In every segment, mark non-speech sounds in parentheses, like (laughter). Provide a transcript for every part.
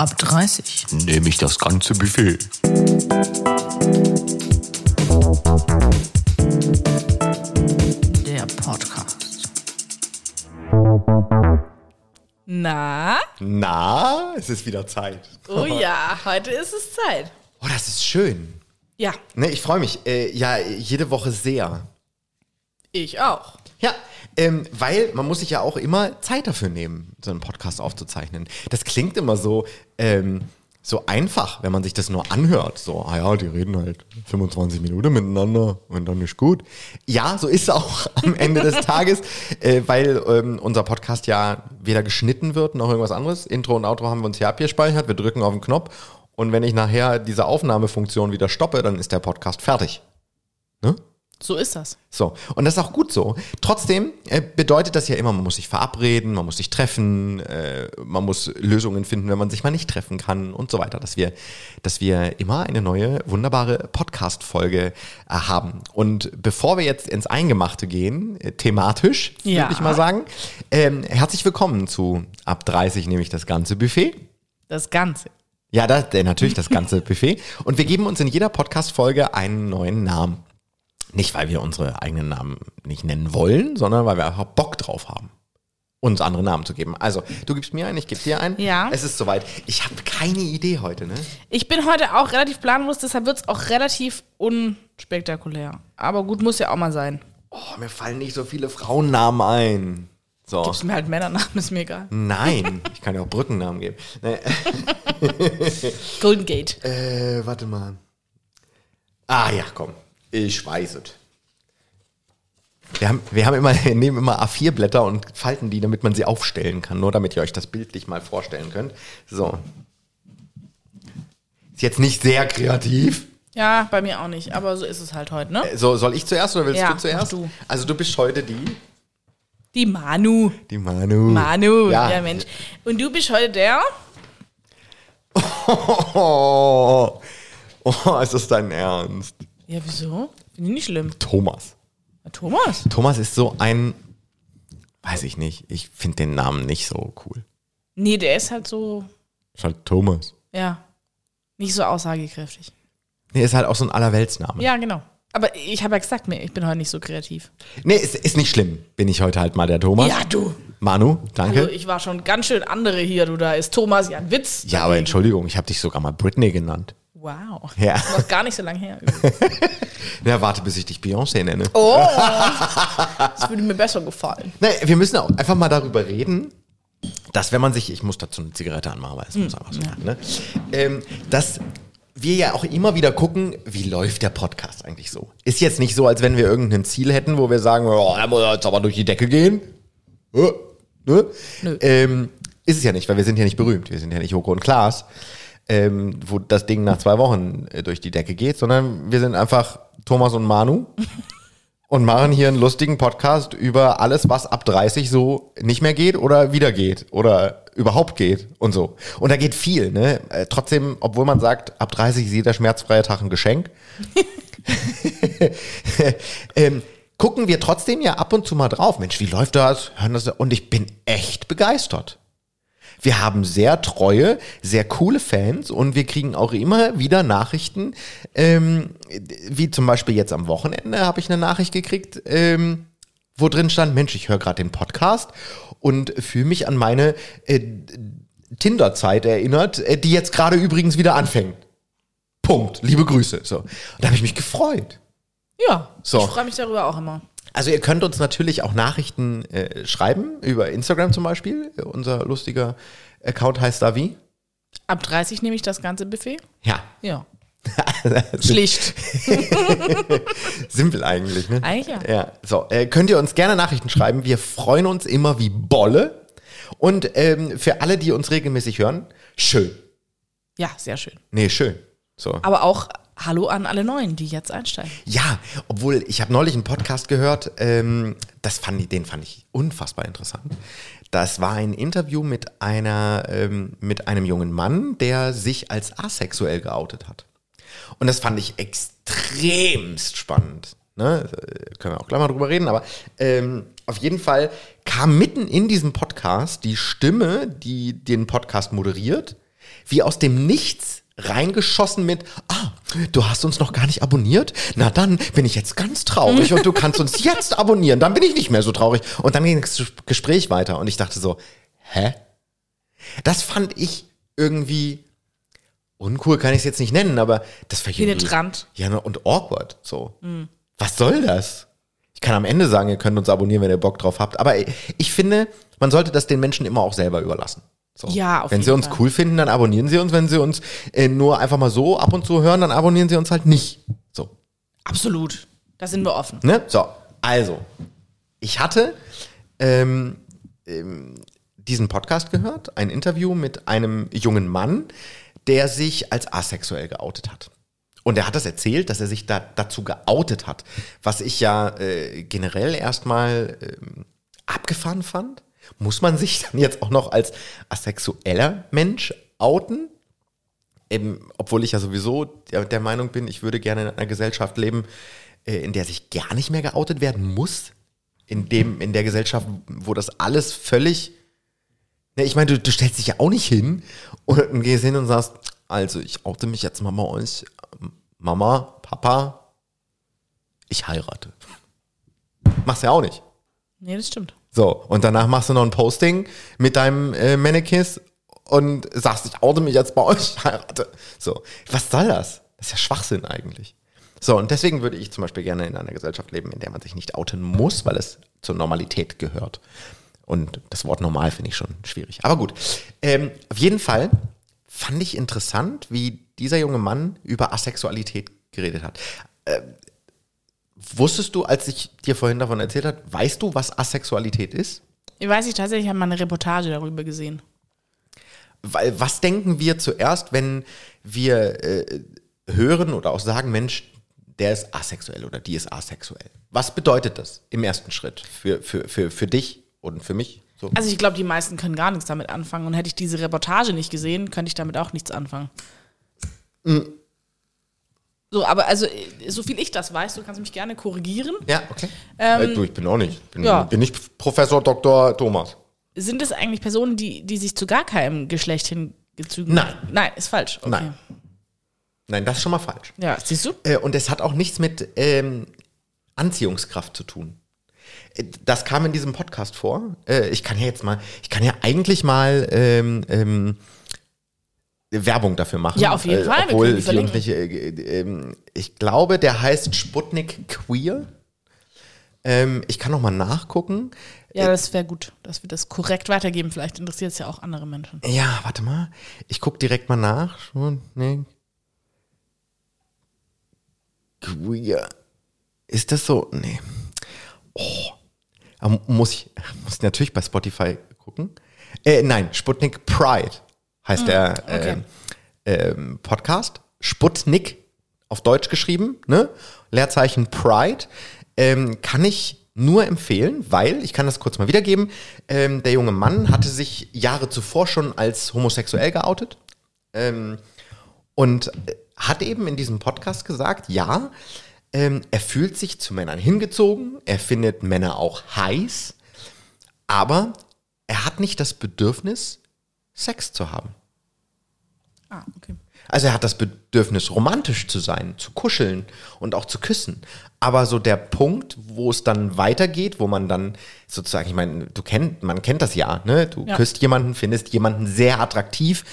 Ab 30. Nehme ich das ganze Buffet. Der Podcast. Na? Na, es ist wieder Zeit. Oh ja, heute ist es Zeit. Oh, das ist schön. Ja, Ne, ich freue mich. Äh, ja, jede Woche sehr. ich auch. Ja, ähm, weil man muss sich ja auch immer Zeit dafür nehmen, so einen Podcast aufzuzeichnen. Das klingt immer so, ähm, so einfach, wenn man sich das nur anhört. So, ah ja, die reden halt 25 Minuten miteinander und dann ist gut. Ja, so ist es auch (laughs) am Ende des Tages, äh, weil ähm, unser Podcast ja weder geschnitten wird noch irgendwas anderes. Intro und Outro haben wir uns hier abgespeichert. Wir drücken auf den Knopf und wenn ich nachher diese Aufnahmefunktion wieder stoppe, dann ist der Podcast fertig. Ne? So ist das. So, und das ist auch gut so. Trotzdem äh, bedeutet das ja immer, man muss sich verabreden, man muss sich treffen, äh, man muss Lösungen finden, wenn man sich mal nicht treffen kann und so weiter, dass wir, dass wir immer eine neue, wunderbare Podcast-Folge äh, haben. Und bevor wir jetzt ins Eingemachte gehen, thematisch, Ja. würde ich mal sagen, ähm, herzlich willkommen zu Ab 30, nämlich das ganze Buffet. Das Ganze. Ja, das, natürlich das ganze Buffet. Und wir geben uns in jeder Podcast-Folge einen neuen Namen. Nicht, weil wir unsere eigenen Namen nicht nennen wollen, sondern weil wir einfach Bock drauf haben, uns andere Namen zu geben. Also, du gibst mir einen, ich gebe dir einen. Ja. Es ist soweit. Ich habe keine Idee heute, ne? Ich bin heute auch relativ planlos, deshalb wird es auch relativ unspektakulär. Aber gut, muss ja auch mal sein. Oh, mir fallen nicht so viele Frauennamen ein. So. Gibst mir halt Männernamen, ist mir egal. Nein, (laughs) ich kann ja auch Brückennamen geben. Nee, Golden Gate. (laughs) äh, warte mal. Ah ja, komm. Ich weiß es. Wir haben, wir haben immer, (laughs) wir nehmen immer A4-Blätter und falten die, damit man sie aufstellen kann. Nur damit ihr euch das bildlich mal vorstellen könnt. So. Ist jetzt nicht sehr kreativ. Ja, bei mir auch nicht, aber so ist es halt heute, ne? So, soll ich zuerst oder willst Ja, du zuerst? du. Also du bist heute die. Die Manu. Die Manu. Manu, Ja. ja. Mensch. Und du bist heute der? (laughs) Oh, oh, ist das dein Ernst? Ja, wieso? Finde ich nicht schlimm. Thomas. Na, Thomas? Thomas ist so ein, weiß ich nicht, ich finde den Namen nicht so cool. Nee, der ist halt so, Ist halt Thomas. ja, nicht so aussagekräftig. Nee, ist halt auch so ein Allerweltsname. Ja, genau. Aber ich habe ja gesagt, mir, ich bin heute nicht so kreativ. Nee, ist, ist nicht schlimm. Bin ich heute halt mal der Thomas. Ja, du. Manu, danke. Also ich war schon ganz schön andere hier, du. Da ist Thomas ja ein Witz. ja, aber Entschuldigung, ich habe dich sogar mal Britney genannt. Wow. Ja. Noch gar nicht so lange her. Ja, (laughs) warte, bis ich dich Beyoncé nenne. Oh. (laughs) Das würde mir besser gefallen. Nee, wir müssen auch einfach mal darüber reden, dass wenn man sich, ich muss dazu eine Zigarette anmachen, weil es muss einfach so sein, ne? ähm, dass wir ja auch immer wieder gucken, wie läuft der Podcast eigentlich so. Ist jetzt nicht so, als wenn wir irgendein Ziel hätten, wo wir sagen, oh, er muss jetzt aber durch die Decke gehen. Äh, ne? Nö. Ähm, ist es ja nicht, weil wir sind ja nicht berühmt. Wir sind ja nicht Joko und Klaas, ähm, wo das Ding nach zwei Wochen äh, durch die Decke geht, sondern wir sind einfach Thomas und Manu (laughs) und machen hier einen lustigen Podcast über alles, was ab 30 so nicht mehr geht oder wieder geht oder überhaupt geht und so. Und da geht viel, ne? Äh, trotzdem, obwohl man sagt, ab 30 ist jeder schmerzfreie Tag ein Geschenk, (laughs) ähm, gucken wir trotzdem ja ab und zu mal drauf. Mensch, wie läuft das? Hören das? Und ich bin echt begeistert. Wir haben sehr treue, sehr coole Fans und wir kriegen auch immer wieder Nachrichten, ähm, wie zum Beispiel jetzt am Wochenende habe ich eine Nachricht gekriegt, ähm, wo drin stand, Mensch, ich höre gerade den Podcast und fühle mich an meine äh, Tinder-Zeit erinnert, äh, die jetzt gerade übrigens wieder anfängt. Punkt. Liebe Grüße. So. Und da habe ich mich gefreut. Ja, So. ich freue mich darüber auch immer. Also ihr könnt uns natürlich auch Nachrichten äh, schreiben, über Instagram zum Beispiel. Unser lustiger Account heißt da wie? Ab 30 nehme ich das ganze Buffet. Ja. Ja. (laughs) Schlicht. (laughs) Simpel eigentlich, ne? Eigentlich ja. Ja, so. Äh, könnt ihr uns gerne Nachrichten schreiben. Wir freuen uns immer wie Bolle. Und ähm, für alle, die uns regelmäßig hören, schön. Ja, sehr schön. Nee, schön. So. Aber auch Hallo an alle Neuen, die jetzt einsteigen. Ja, obwohl ich habe neulich einen Podcast gehört, ähm, das fand ich, den fand ich unfassbar interessant. Das war ein Interview mit einer, ähm, mit einem jungen Mann, der sich als asexuell geoutet hat. Und das fand ich extremst spannend. Ne? Äh, Können wir auch gleich mal drüber reden, aber ähm, auf jeden Fall kam mitten in diesem Podcast die Stimme, die den Podcast moderiert, Wie aus dem Nichts reingeschossen mit, ah, du hast uns noch gar nicht abonniert? Na dann bin ich jetzt ganz traurig und du kannst uns (laughs) jetzt abonnieren, dann bin ich nicht mehr so traurig. Und dann ging das Gespräch weiter und ich dachte so, hä? Das fand ich irgendwie uncool, kann ich es jetzt nicht nennen, aber das war Penetrant. Ja, ne, und awkward, so. Was soll das? Ich kann am Ende sagen, ihr könnt uns abonnieren, wenn ihr Bock drauf habt, aber ich finde, man sollte das den Menschen immer auch selber überlassen. So. Ja, auf Wenn sie jeden uns Fall. cool finden, dann abonnieren sie uns. Wenn sie uns äh, nur einfach mal so ab und zu hören, dann abonnieren sie uns halt nicht. So. Absolut. Da sind wir offen. Ne? So, also, ich hatte ähm, ähm, diesen Podcast gehört, ein Interview mit einem jungen Mann, der sich als asexuell geoutet hat. Und er hat das erzählt, dass er sich da dazu geoutet hat, was ich ja äh, generell erstmal ähm, abgefahren fand. Muss man sich dann jetzt auch noch als asexueller Mensch outen? Ähm, obwohl ich ja sowieso der, der Meinung bin, ich würde gerne in einer Gesellschaft leben, äh, in der sich gar nicht mehr geoutet werden muss. In, dem, in der Gesellschaft, wo das alles völlig. Ne, ich meine, du, du stellst dich ja auch nicht hin und gehst hin und sagst, also ich oute mich jetzt mal bei euch. Mama, Papa, ich heirate. Machst ja auch nicht. Nee, das stimmt. So, und danach machst du noch ein Posting mit deinem äh, Mannequins und sagst, ich oute mich jetzt bei euch, (laughs) heirate. So, was soll das? Das ist ja Schwachsinn eigentlich. So, und deswegen würde ich zum Beispiel gerne in einer Gesellschaft leben, in der man sich nicht outen muss, weil es zur Normalität gehört. Und das Wort normal finde ich schon schwierig. Aber gut, ähm, auf jeden Fall fand ich interessant, wie dieser junge Mann über Asexualität geredet hat. Wusstest du, als ich dir vorhin davon erzählt habe, weißt du, was Asexualität ist? Ich weiß nicht, tatsächlich habe mal eine Reportage darüber gesehen. Weil was denken wir zuerst, wenn wir äh, hören oder auch sagen, Mensch, der ist asexuell oder die ist asexuell? Was bedeutet das im ersten Schritt für, für, für, für dich und für mich? So. Also ich glaube, die meisten können gar nichts damit anfangen. Und hätte ich diese Reportage nicht gesehen, könnte ich damit auch nichts anfangen. So, aber also, äh, so viel ich das weiß, du kannst mich gerne korrigieren. Ja, okay. äh, du, ich bin auch nicht. Bin, ja. bin nicht Professor Dr. Thomas. Sind es eigentlich Personen, die, die sich zu gar keinem Geschlecht hingezogen Nein. Nein, ist falsch. Okay. Nein. Nein, das ist schon mal falsch. Ja, siehst du? Äh, und es hat auch nichts mit ähm, Anziehungskraft zu tun. Das kam in diesem Podcast vor. Äh, ich kann ja jetzt mal, ich kann ja eigentlich mal ähm, ähm, Werbung dafür machen. Ja, auf jeden äh, Fall, wir Obwohl können uns verlinken. nicht, äh, äh, ähm, ich glaube, der heißt Sputnik Queer. Ähm, ich kann noch mal nachgucken. Ja, das wäre gut, dass wir das korrekt weitergeben. Vielleicht interessiert es ja auch andere Menschen. Ja, warte mal. Ich gucke direkt mal nach. Sputnik Queer. Ist das so? Nee. Oh. Aber Muss ich, muss ich natürlich bei Spotify gucken. Äh, nein, Sputnik Pride heißt der okay. ähm, Podcast. Sputnik auf Deutsch geschrieben, ne? Leerzeichen Pride. Ähm, kann ich nur empfehlen, weil, ich kann das kurz mal wiedergeben, ähm, der junge Mann hatte sich Jahre zuvor schon als homosexuell geoutet. Ähm, und äh, hat eben in diesem Podcast gesagt, ja, ähm, er fühlt sich zu Männern hingezogen, er findet Männer auch heiß, aber er hat nicht das Bedürfnis, Sex zu haben. Ah, okay. Also er hat das Bedürfnis, romantisch zu sein, zu kuscheln und auch zu küssen. Aber so der Punkt, wo es dann weitergeht, wo man dann sozusagen, ich meine, du kennt, man kennt das ja, ne? Du Ja. küsst jemanden, findest jemanden sehr attraktiv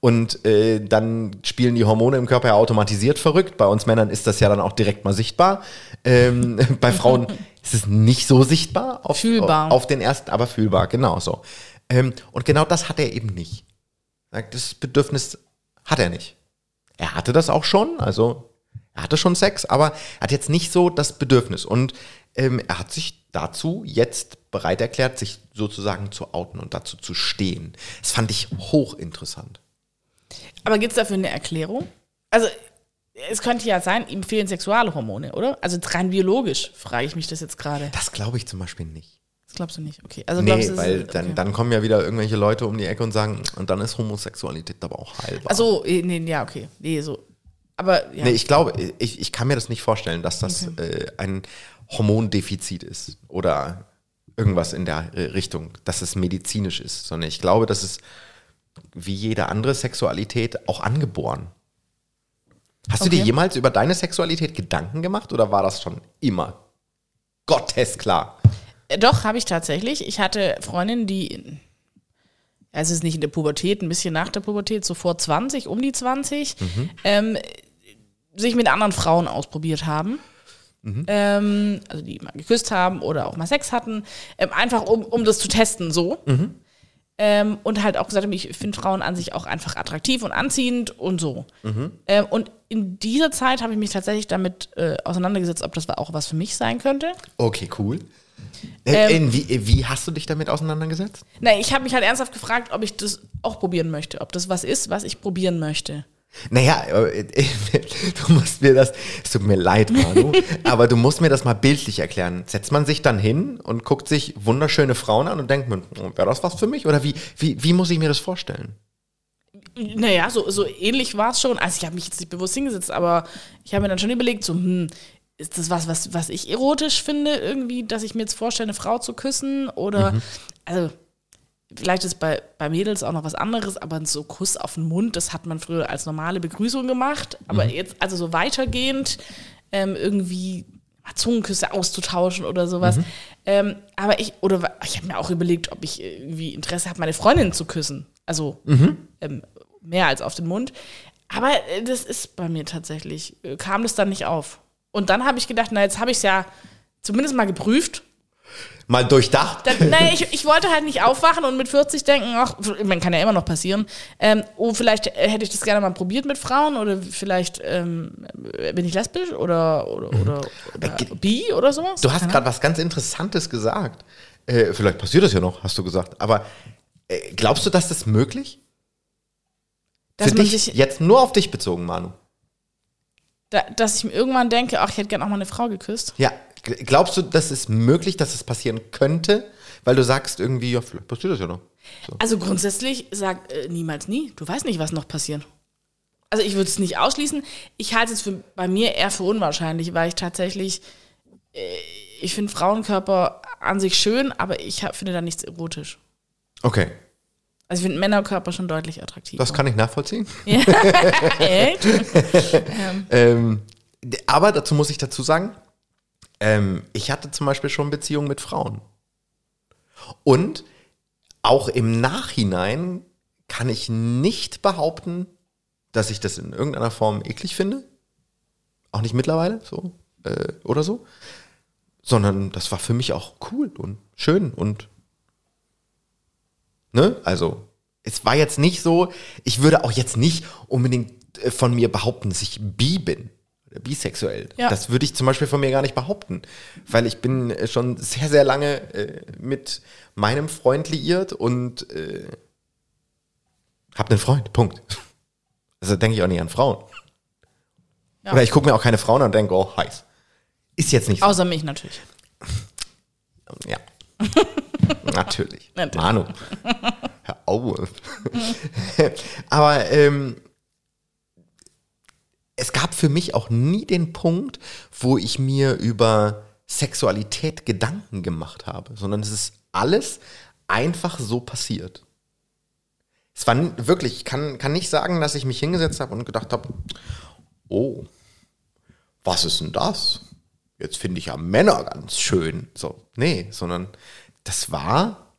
und äh, dann spielen die Hormone im Körper ja automatisiert verrückt. Bei uns Männern ist das ja dann auch direkt mal sichtbar. Ähm, (laughs) bei Frauen (laughs) ist es nicht so sichtbar auf, Fühlbar. auf den ersten, aber fühlbar, genau so. Ähm, und genau das hat er eben nicht. Das Bedürfnis hat er nicht. Er hatte das auch schon, also er hatte schon Sex, aber er hat jetzt nicht so das Bedürfnis. Und ähm, er hat sich dazu jetzt bereit erklärt, sich sozusagen zu outen und dazu zu stehen. Das fand ich hochinteressant. Aber gibt es dafür eine Erklärung? Also, es könnte ja sein, ihm fehlen Sexualhormone, oder? Also rein biologisch frage ich mich das jetzt gerade. Das glaube ich zum Beispiel nicht. Glaubst du nicht? Okay. Also Nee, du, weil okay. dann, dann kommen ja wieder irgendwelche Leute um die Ecke und sagen, und dann ist Homosexualität aber auch heilbar. Also, nee, ja, okay. Nee, so. Aber ja. Nee, ich glaube, ich, ich kann mir das nicht vorstellen, dass das äh, ein Hormondefizit ist oder irgendwas in der äh, Richtung, dass es medizinisch ist, sondern ich glaube, dass es wie jede andere Sexualität auch angeboren. Hast du Okay. dir jemals über deine Sexualität Gedanken gemacht oder war das schon immer gottesklar? Äh, Doch, habe ich tatsächlich. Ich hatte Freundinnen, die, ja, es ist nicht in der Pubertät, ein bisschen nach der Pubertät, so vor 20, um die 20, ähm, sich mit anderen Frauen ausprobiert haben. Ähm, also die mal geküsst haben oder auch mal Sex hatten, ähm, einfach um, um das zu testen, so. Ähm, und halt auch gesagt haben, ich finde Frauen an sich auch einfach attraktiv und anziehend und so. Ähm, und in dieser Zeit habe ich mich tatsächlich damit äh, auseinandergesetzt, ob das auch was für mich sein könnte. Okay, cool. Äh, Ähm, wie, wie hast du dich damit auseinandergesetzt? Na, ich habe mich halt ernsthaft gefragt, ob ich das auch probieren möchte, ob das was ist, was ich probieren möchte. Naja, äh, (laughs) du musst mir das, es tut mir leid, Manu, (laughs) aber du musst mir das mal bildlich erklären. Setzt man sich dann hin und guckt sich wunderschöne Frauen an und denkt man, wäre das was für mich? Oder wie, wie, wie muss ich mir das vorstellen? Naja, so, so ähnlich war es schon. Also ich habe mich jetzt nicht bewusst hingesetzt, aber ich habe mir dann schon überlegt, so, hm, ist das was, was, was ich erotisch finde, irgendwie, dass ich mir jetzt vorstelle, eine Frau zu küssen? Oder, also, vielleicht ist bei, bei Mädels auch noch was anderes, aber so Kuss auf den Mund, das hat man früher als normale Begrüßung gemacht. Aber jetzt, also so weitergehend, ähm, irgendwie Zungenküsse auszutauschen oder sowas. Ähm, aber ich, oder ich habe mir auch überlegt, ob ich irgendwie Interesse habe, meine Freundin zu küssen. Also ähm, mehr als auf den Mund. Aber äh, das ist bei mir tatsächlich, äh, kam das dann nicht auf. Und dann habe ich gedacht, na, jetzt habe ich es ja zumindest mal geprüft. Mal durchdacht? Dann, naja, ich, ich wollte halt nicht aufwachen und mit 40 denken, ach, man kann ja immer noch passieren. Ähm, oh, vielleicht äh, hätte ich das gerne mal probiert mit Frauen oder vielleicht ähm, bin ich lesbisch oder, oder, oder, oder bi oder sowas. Du hast gerade was ganz Interessantes gesagt. Äh, vielleicht passiert das ja noch, hast du gesagt. Aber äh, glaubst du, dass das möglich? Dass Für dich sich- jetzt nur auf dich bezogen, Manu. Da, dass ich mir irgendwann denke, ach, ich hätte gerne auch mal eine Frau geküsst. Ja, glaubst du, dass es möglich, dass es passieren könnte? Weil du sagst irgendwie, ja, vielleicht passiert das ja noch. So. Also grundsätzlich sag äh, niemals nie. Du weißt nicht, was noch passiert. Also ich würde es nicht ausschließen. Ich halte es für, bei mir eher für unwahrscheinlich, weil ich tatsächlich, äh, ich finde Frauenkörper an sich schön, aber ich hab, finde da nichts erotisch. Okay, Also ich finde Männerkörper schon deutlich attraktiver. das kann ich nachvollziehen. (laughs) Echt? (laughs) Ähm, aber dazu muss ich dazu sagen, ähm, ich hatte zum Beispiel schon Beziehungen mit Frauen. Und auch im Nachhinein kann ich nicht behaupten, dass ich das in irgendeiner Form eklig finde. Auch nicht mittlerweile so äh, oder so. Sondern das war für mich auch cool und schön und ne? Also, es war jetzt nicht so, ich würde auch jetzt nicht unbedingt äh, von mir behaupten, dass ich bi bin. Oder bisexuell. Ja. Das würde ich zum Beispiel von mir gar nicht behaupten. Weil ich bin äh, schon sehr, sehr lange äh, mit meinem Freund liiert und äh, hab einen Freund. Punkt. (laughs) Also denke ich auch nicht an Frauen. Ja. Oder ich gucke mir auch keine Frauen an und denke, oh, heiß. Ist jetzt nicht so. Außer mich natürlich. Ja. (laughs) Natürlich. Natürlich. Manu. Hör auf. (laughs) Aber ähm, es gab für mich auch nie den Punkt, wo ich mir über Sexualität Gedanken gemacht habe, sondern es ist alles einfach so passiert. Es war wirklich, ich kann, kann nicht sagen, dass ich mich hingesetzt habe und gedacht habe, oh, was ist denn das? Jetzt finde ich ja Männer ganz schön. So, nee, sondern das war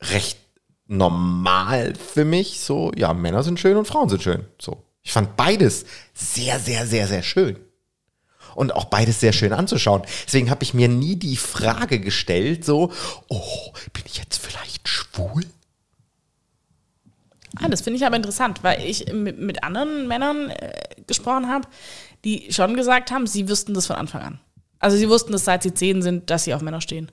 recht normal für mich. So, ja, Männer sind schön und Frauen sind schön. So, ich fand beides sehr, sehr, sehr, sehr schön. Und auch beides sehr schön anzuschauen. Deswegen habe ich mir nie die Frage gestellt, so, oh, bin ich jetzt vielleicht schwul? Ah, das finde ich aber interessant, weil ich mit, mit anderen Männern äh, gesprochen habe, die schon gesagt haben, sie wüssten das von Anfang an. Also sie wussten das, seit sie zehn sind, dass sie auf Männer stehen.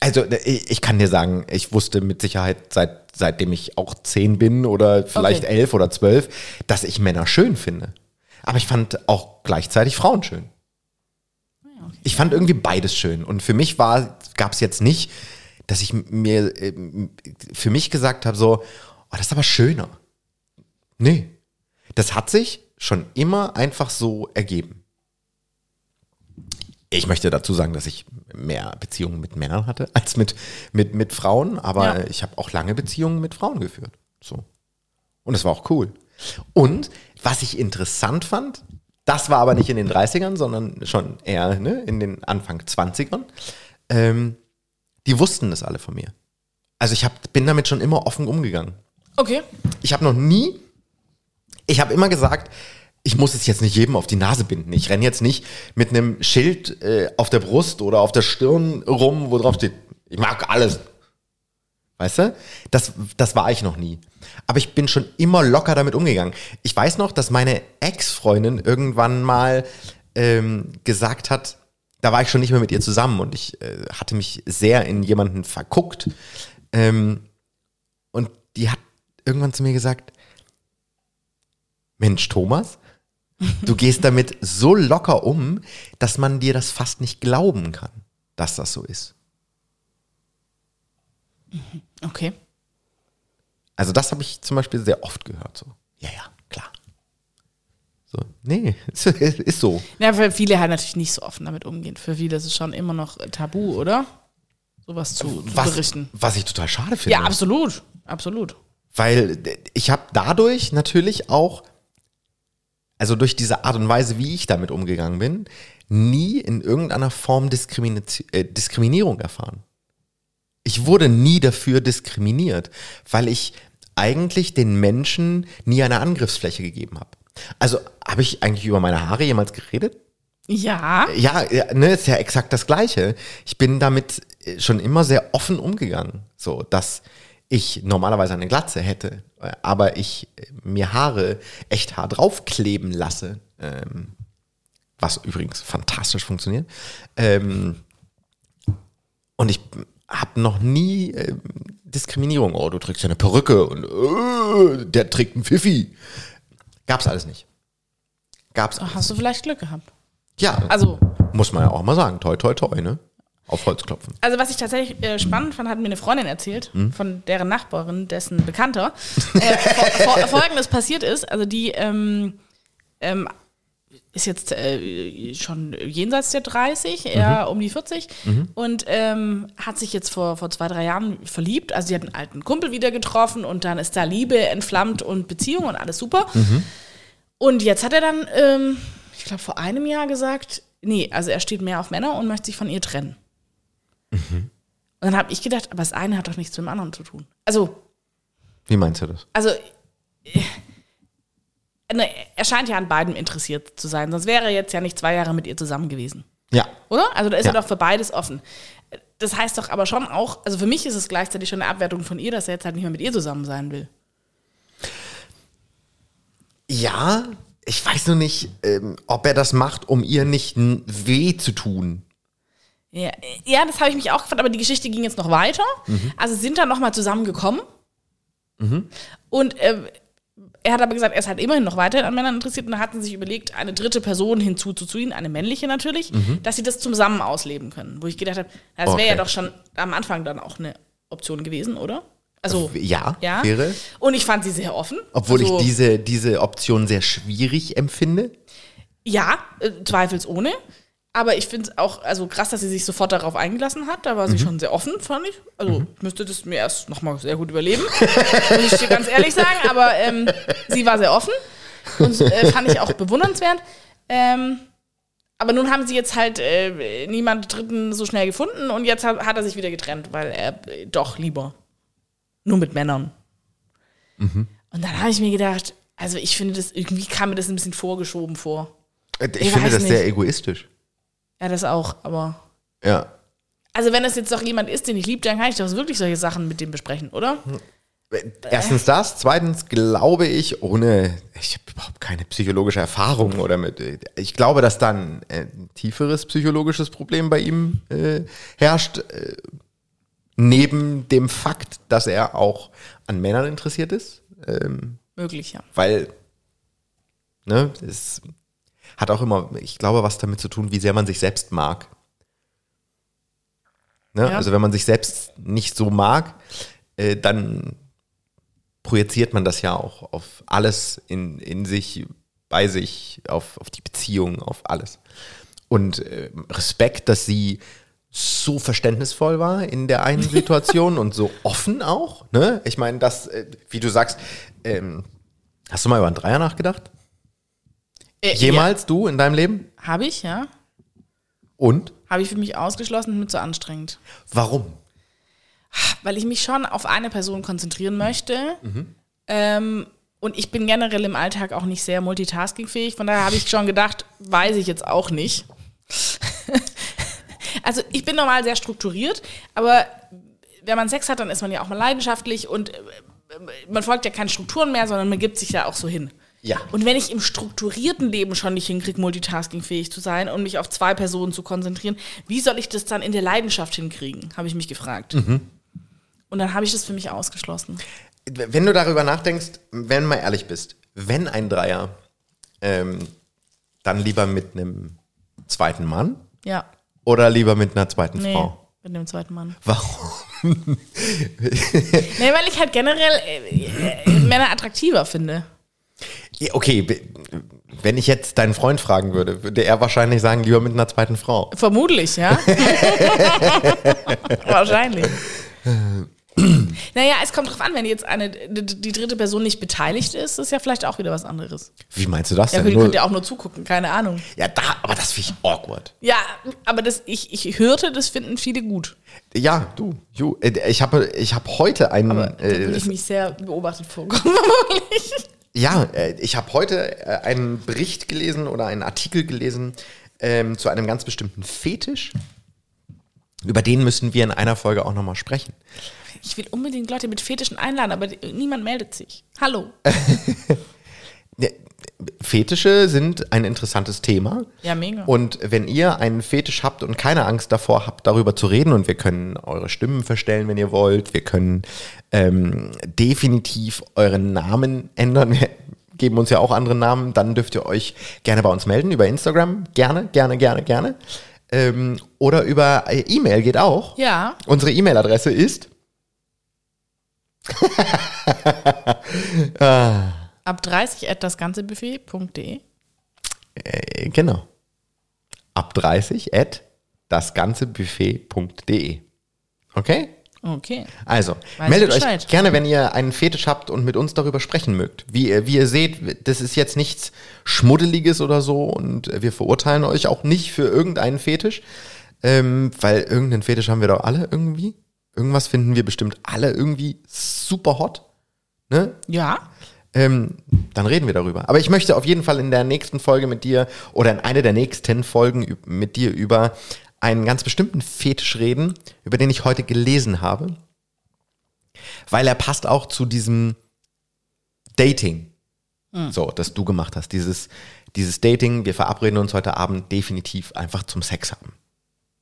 Also äh, ich kann dir sagen, ich wusste mit Sicherheit, seit, seitdem ich auch zehn bin oder vielleicht Okay. elf oder zwölf, dass ich Männer schön finde. Aber ich fand auch gleichzeitig Frauen schön. Ich fand irgendwie beides schön. Und für mich war, gab es jetzt nicht, dass ich mir ähm, für mich gesagt habe, so, oh, das ist aber schöner. Nee. Das hat sich schon immer einfach so ergeben. Ich möchte dazu sagen, dass ich mehr Beziehungen mit Männern hatte als mit, mit, mit Frauen, aber Ja. ich habe auch lange Beziehungen mit Frauen geführt. So. Und es war auch cool. Und was ich interessant fand, das war aber nicht in den 30ern, sondern schon eher ne, in den Anfang 20ern. Ähm, die wussten das alle von mir. Also ich hab, bin damit schon immer offen umgegangen. Okay. Ich habe noch nie, ich habe immer gesagt, ich muss es jetzt nicht jedem auf die Nase binden. Ich renne jetzt nicht mit einem Schild äh, auf der Brust oder auf der Stirn rum, wo drauf steht, ich mag alles. Weißt du? Das, das war ich noch nie. Aber ich bin schon immer locker damit umgegangen. Ich weiß noch, dass meine Ex-Freundin irgendwann mal ähm, gesagt hat, da war ich schon nicht mehr mit ihr zusammen und ich äh, hatte mich sehr in jemanden verguckt. Ähm, und die hat irgendwann zu mir gesagt, Mensch, Thomas, du gehst damit so locker um, dass man dir das fast nicht glauben kann, dass das so ist. Okay. Also das habe ich zum Beispiel sehr oft gehört. So, ja, ja, klar. So, nee, (laughs) ist, ist so. Ja, weil viele halt natürlich nicht so offen damit umgehen. Für viele ist es schon immer noch tabu, oder? Sowas zu, zu Was, berichten. was ich total schade finde. Ja, absolut. Absolut. Weil ich habe dadurch natürlich auch, also durch diese Art und Weise, wie ich damit umgegangen bin, nie in irgendeiner Form Diskrimina- äh, Diskriminierung erfahren. Ich wurde nie dafür diskriminiert, weil ich eigentlich den Menschen nie eine Angriffsfläche gegeben habe. Also habe ich eigentlich über meine Haare jemals geredet? Ja. Ja, ja, ne, ist ja exakt das Gleiche. Ich bin damit äh, schon immer sehr offen umgegangen. So, dass ich normalerweise eine Glatze hätte, äh, aber ich äh, mir Haare echt Haar draufkleben lasse. Ähm, was übrigens fantastisch funktioniert. Ähm, und ich habe noch nie ähm, Diskriminierung. Oh, du trägst ja eine Perücke und äh, der trägt einen Pfiffi. Gab's alles nicht. Gab's alles. Hast du vielleicht Glück gehabt? Ja, Also, muss man ja auch mal sagen. Toi, toi, toi, ne? Auf Holz klopfen. also was ich tatsächlich äh, spannend fand, hat mir eine Freundin erzählt, Hm? von deren Nachbarin, dessen Bekannter, äh, fol- (laughs) fol- folgendes passiert ist. Also die ähm, ähm, ist jetzt äh, schon jenseits der 30, eher Mhm. um die 40 und ähm, hat sich jetzt vor, vor zwei, drei Jahren verliebt. Also sie hat einen alten Kumpel wieder getroffen und dann ist da Liebe entflammt und Beziehung und alles super. Mhm. Und jetzt hat er dann, ähm, ich glaube, vor einem Jahr gesagt, nee, also er steht mehr auf Männer und möchte sich von ihr trennen. Mhm. Und dann habe ich gedacht, aber das eine hat doch nichts mit dem anderen zu tun. Also, Wie meinst du das? also äh, ne, er scheint ja an beidem interessiert zu sein, sonst wäre er jetzt ja nicht zwei Jahre mit ihr zusammen gewesen. Ja. Oder? Also da ist Ja. er doch für beides offen. Das heißt doch aber schon auch, also für mich ist es gleichzeitig schon eine Abwertung von ihr, dass er jetzt halt nicht mehr mit ihr zusammen sein will. Ja, ich weiß nur nicht, ähm, ob er das macht, um ihr nicht weh zu tun. Ja, ja das habe ich mich auch gefragt, aber die Geschichte ging jetzt noch weiter. Also sie sind dann nochmal zusammengekommen. Und äh, er hat aber gesagt, er ist halt immerhin noch weiterhin an Männern interessiert und dann hatten sie sich überlegt, eine dritte Person hinzuzuziehen, eine männliche natürlich, dass sie das zusammen ausleben können. Wo ich gedacht habe, das wäre Okay. ja doch schon am Anfang dann auch eine Option gewesen, oder? Also, Ja, ja. wäre. Und ich fand sie sehr offen. Obwohl also, ich diese, diese Option sehr schwierig empfinde. Ja, äh, zweifelsohne. Aber ich finde es auch also krass, dass sie sich sofort darauf eingelassen hat. Da war Mhm. sie schon sehr offen, fand ich. Also ich müsste das mir erst nochmal sehr gut überleben, (laughs) muss ich dir ganz ehrlich sagen. Aber ähm, sie war sehr offen und äh, fand ich auch bewundernswert. Ähm, aber nun haben sie jetzt halt äh, niemand Dritten so schnell gefunden und jetzt hat, hat er sich wieder getrennt, weil er äh, doch lieber nur mit Männern. Mhm. Und dann habe ich mir gedacht, also ich finde das, irgendwie kam mir das ein bisschen vorgeschoben vor. Äh, Ich, Ich finde das nicht. sehr egoistisch. Ja, das auch, aber. Ja. Also, wenn es jetzt doch jemand ist, den ich liebe, dann kann ich doch wirklich solche Sachen mit dem besprechen, oder? Erstens das, zweitens glaube ich, ohne, ich habe überhaupt keine psychologische Erfahrung oder mit, ich glaube, dass dann ein tieferes psychologisches Problem bei ihm äh, herrscht, äh, neben dem Fakt, dass er auch an Männern interessiert ist, ähm, Möglich, ja. weil, ne, es hat auch immer, ich glaube, was damit zu tun, wie sehr man sich selbst mag. Ne? Ja. Also wenn man sich selbst nicht so mag, äh, dann projiziert man das ja auch auf alles in, in sich, bei sich, auf, auf die Beziehung, auf alles. Und äh, Respekt, dass sie so verständnisvoll war in der einen (laughs) Situation und so offen auch. Ne? Ich meine, das, äh, wie du sagst, ähm, hast du mal über einen Dreier nachgedacht? Äh, Jemals du in deinem Leben? Ja, Habe ich, ja. Und? Habe ich für mich ausgeschlossen, mit so anstrengend. Warum? Weil ich mich schon auf eine Person konzentrieren möchte. Ähm, und ich bin generell im Alltag auch nicht sehr multitaskingfähig. Von daher habe ich schon gedacht, weiß ich jetzt auch nicht. (laughs) also ich bin normal sehr strukturiert, aber wenn man Sex hat, dann ist man ja auch mal leidenschaftlich und äh, man folgt ja keinen Strukturen mehr, sondern man gibt sich ja auch so hin. Ja. Und wenn ich im strukturierten Leben schon nicht hinkriege, multitaskingfähig zu sein und mich auf zwei Personen zu konzentrieren, wie soll ich das dann in der Leidenschaft hinkriegen, habe ich mich gefragt. Und dann habe ich das für mich ausgeschlossen. Wenn du darüber nachdenkst, wenn du mal ehrlich bist, wenn ein Dreier, ähm, dann lieber mit einem zweiten Mann Ja, oder lieber mit einer zweiten nee, Frau? mit dem zweiten Mann. Warum? Nee, weil ich halt generell äh, äh, Männer attraktiver finde. Ja, okay, wenn ich jetzt deinen Freund fragen würde, würde er wahrscheinlich sagen, lieber mit einer zweiten Frau. Vermutlich, ja. (laughs) Wahrscheinlich. naja, es kommt drauf an, wenn jetzt eine, die, dritte Person nicht beteiligt ist, ist ja vielleicht auch wieder was anderes. Wie meinst du das Ja, denn? gut, die könnt ja auch nur zugucken, keine Ahnung. ja, da, aber das finde ich awkward. Ja, aber das, ich, ich hörte, das finden viele gut. Ja, du, ju, äh, ich habe ich hab heute einen, Aber da würde äh, ich mich sehr beobachtet vorkommen. (laughs) ja, äh, ich habe heute äh, einen Bericht gelesen oder einen Artikel gelesen ähm, zu einem ganz bestimmten Fetisch. Über den müssen wir in einer Folge auch nochmal sprechen. ich will unbedingt Leute mit Fetischen einladen, aber niemand meldet sich. Hallo. (laughs) Fetische sind ein interessantes Thema. Ja, mega. Und wenn ihr einen Fetisch habt und keine Angst davor habt, darüber zu reden, und wir können eure Stimmen verstellen, wenn ihr wollt, wir können ähm, definitiv euren Namen ändern. Wir geben uns ja auch andere Namen, dann dürft ihr euch gerne bei uns melden über Instagram. Gerne, gerne, gerne, gerne. Ähm, oder über äh, E-Mail geht auch. Ja, Unsere E-Mail-Adresse ist (laughs) ab 30 at dasganzebuffet.de. äh, genau. Ab 30 at dasganzebuffet.de. Okay? Okay. Also, Weiß meldet euch gerne, wenn ihr einen Fetisch habt und mit uns darüber sprechen mögt. Wie, ihr- wie ihr seht, das ist jetzt nichts Schmuddeliges oder so und wir verurteilen euch auch nicht für irgendeinen Fetisch, ähm, weil irgendeinen Fetisch haben wir doch alle irgendwie. Irgendwas finden wir bestimmt alle irgendwie super hot. Ne? Ja. Ähm, dann reden wir darüber. Aber ich möchte auf jeden Fall in der nächsten Folge mit dir oder in einer der nächsten Folgen mit dir über einen ganz bestimmten Fetisch reden, über den ich heute gelesen habe, weil er passt auch zu diesem Dating, so, das du gemacht hast. Dieses, dieses Dating, wir verabreden uns heute Abend definitiv einfach zum Sex haben.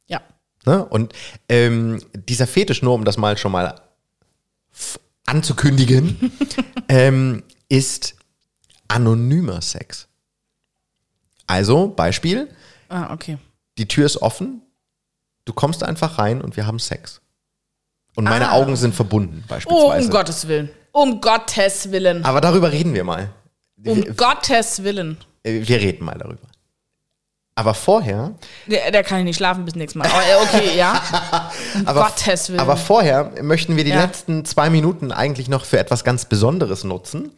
Ja. Ne? Und ähm, dieser Fetisch, nur um das mal schon mal anzukündigen, (laughs) ähm, ist anonymer Sex. Also, Beispiel, Ah, okay. die Tür ist offen, du kommst einfach rein und wir haben Sex. Und meine Ah. Augen sind verbunden, Oh, beispielsweise. um Gottes Willen. Um Gottes Willen. Aber darüber reden wir mal. Um Wir, Gottes Willen. wir reden mal darüber. Aber vorher Der, der kann ich nicht schlafen bis nächstes Mal. Äh, okay, ja. (laughs) Aber, Gottes Willen. aber vorher möchten wir die Ja. letzten zwei Minuten eigentlich noch für etwas ganz Besonderes nutzen.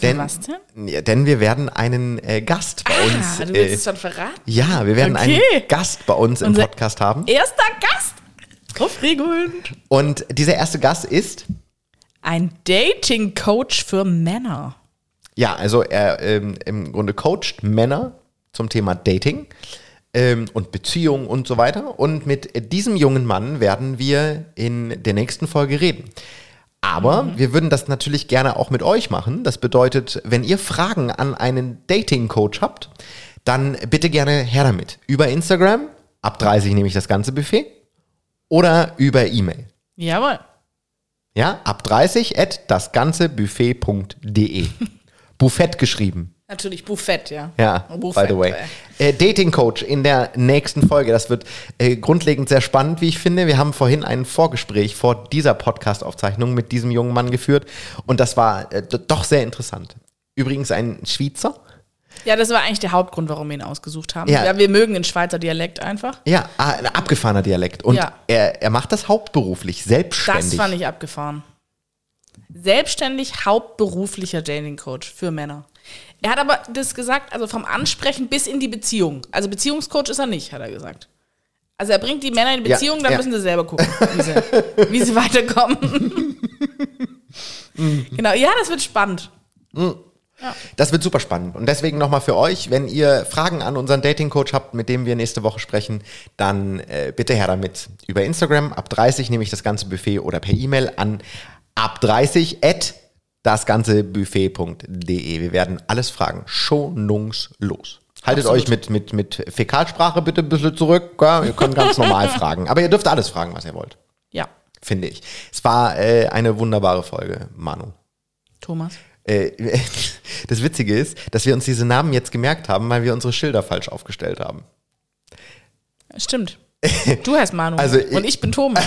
Denn, was denn? Ja, denn wir werden einen äh, Gast bei uns. ah, du willst Äh, es schon verraten? ja, wir werden Okay. einen Gast bei uns im Unser- Podcast haben. Erster Gast. Aufregend. Und dieser erste Gast ist, Ein Dating-Coach für Männer. ja, also er ähm, im Grunde coacht Männer zum Thema Dating ähm, und Beziehung und so weiter. Und mit diesem jungen Mann werden wir in der nächsten Folge reden. Aber wir würden das natürlich gerne auch mit euch machen. Das bedeutet, wenn ihr Fragen an einen Dating-Coach habt, dann bitte gerne her damit. Über Instagram, ab 30 nehme ich das ganze Buffet, oder über E-Mail. Jawohl. Ja, ab 30 at dasganzebuffet.de. (laughs) Buffett geschrieben. Natürlich Buffett, ja. Ja, Buffett, by the way. Äh, Dating Coach in der nächsten Folge. Das wird äh, grundlegend sehr spannend, wie ich finde. Wir haben vorhin ein Vorgespräch vor dieser Podcast-Aufzeichnung mit diesem jungen Mann geführt und das war äh, doch sehr interessant. Übrigens ein Schweizer. Ja, das war eigentlich der Hauptgrund, warum wir ihn ausgesucht haben. Ja. Ja, wir mögen den Schweizer Dialekt einfach. Ja, ah, ein abgefahrener Dialekt. Und Ja. er, er macht das hauptberuflich, Das selbstständig. fand ich abgefahren. Selbstständig hauptberuflicher Dating Coach für Männer. Er hat aber das gesagt, also vom Ansprechen bis in die Beziehung. Also Beziehungscoach ist er nicht, hat er gesagt. Also er bringt die Männer in die Ja, Beziehung, dann ja. müssen sie selber gucken, wie sie, wie sie weiterkommen. (laughs) genau, ja, das wird spannend. Das wird super spannend. Und deswegen nochmal für euch, wenn ihr Fragen an unseren Dating-Coach habt, mit dem wir nächste Woche sprechen, dann äh, bitte her damit. Über Instagram, ab 30 nehme ich das ganze Buffet oder per E-Mail an ab 30 at dasganzebuffet.de. Wir werden alles fragen. Schonungslos. Haltet Absolut. euch mit, mit, mit Fäkalsprache bitte ein bisschen zurück. Ja, ihr könnt ganz normal (laughs) fragen. Aber ihr dürft alles fragen, was ihr wollt. Ja, Finde ich. Es war äh, eine wunderbare Folge, Manu. Thomas. Äh, (laughs) das Witzige ist, dass wir uns diese Namen jetzt gemerkt haben, weil wir unsere Schilder falsch aufgestellt haben. Stimmt. (laughs) Du heißt Manu Also und ich bin Thomas.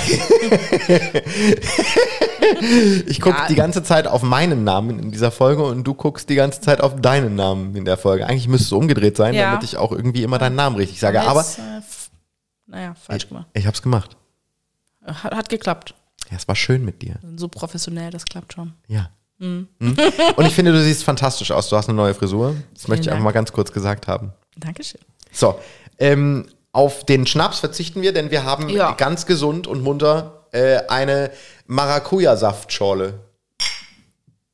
(laughs) Ich gucke Ja. die ganze Zeit auf meinen Namen in dieser Folge und du guckst die ganze Zeit auf deinen Namen in der Folge. Eigentlich müsste es umgedreht sein, Ja. damit ich auch irgendwie immer deinen Namen richtig sage. Aber Jetzt, äh, naja, falsch gemacht. ich habe es gemacht. Hat, hat geklappt. Ja, es war schön mit dir. So professionell, das klappt schon. Ja. Mhm. Und ich finde, du siehst fantastisch aus. Du hast eine neue Frisur. Das möchte ich einfach Dank. mal ganz kurz gesagt haben. Dankeschön. So, ähm, auf den Schnaps verzichten wir, denn wir haben Ja. ganz gesund und munter äh, eine Maracuja-Saftschorle.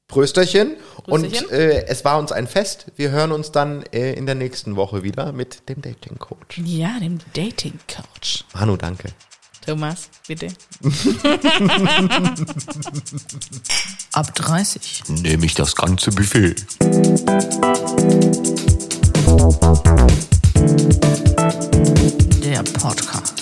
Prösterchen. Prösterchen. Und äh, es war uns ein Fest. Wir hören uns dann äh, in der nächsten Woche wieder mit dem Dating Coach. Ja, dem Dating Coach. Manu, danke. Thomas, bitte. (laughs) Ab 30. nehme ich das ganze Buffet. Der Podcast.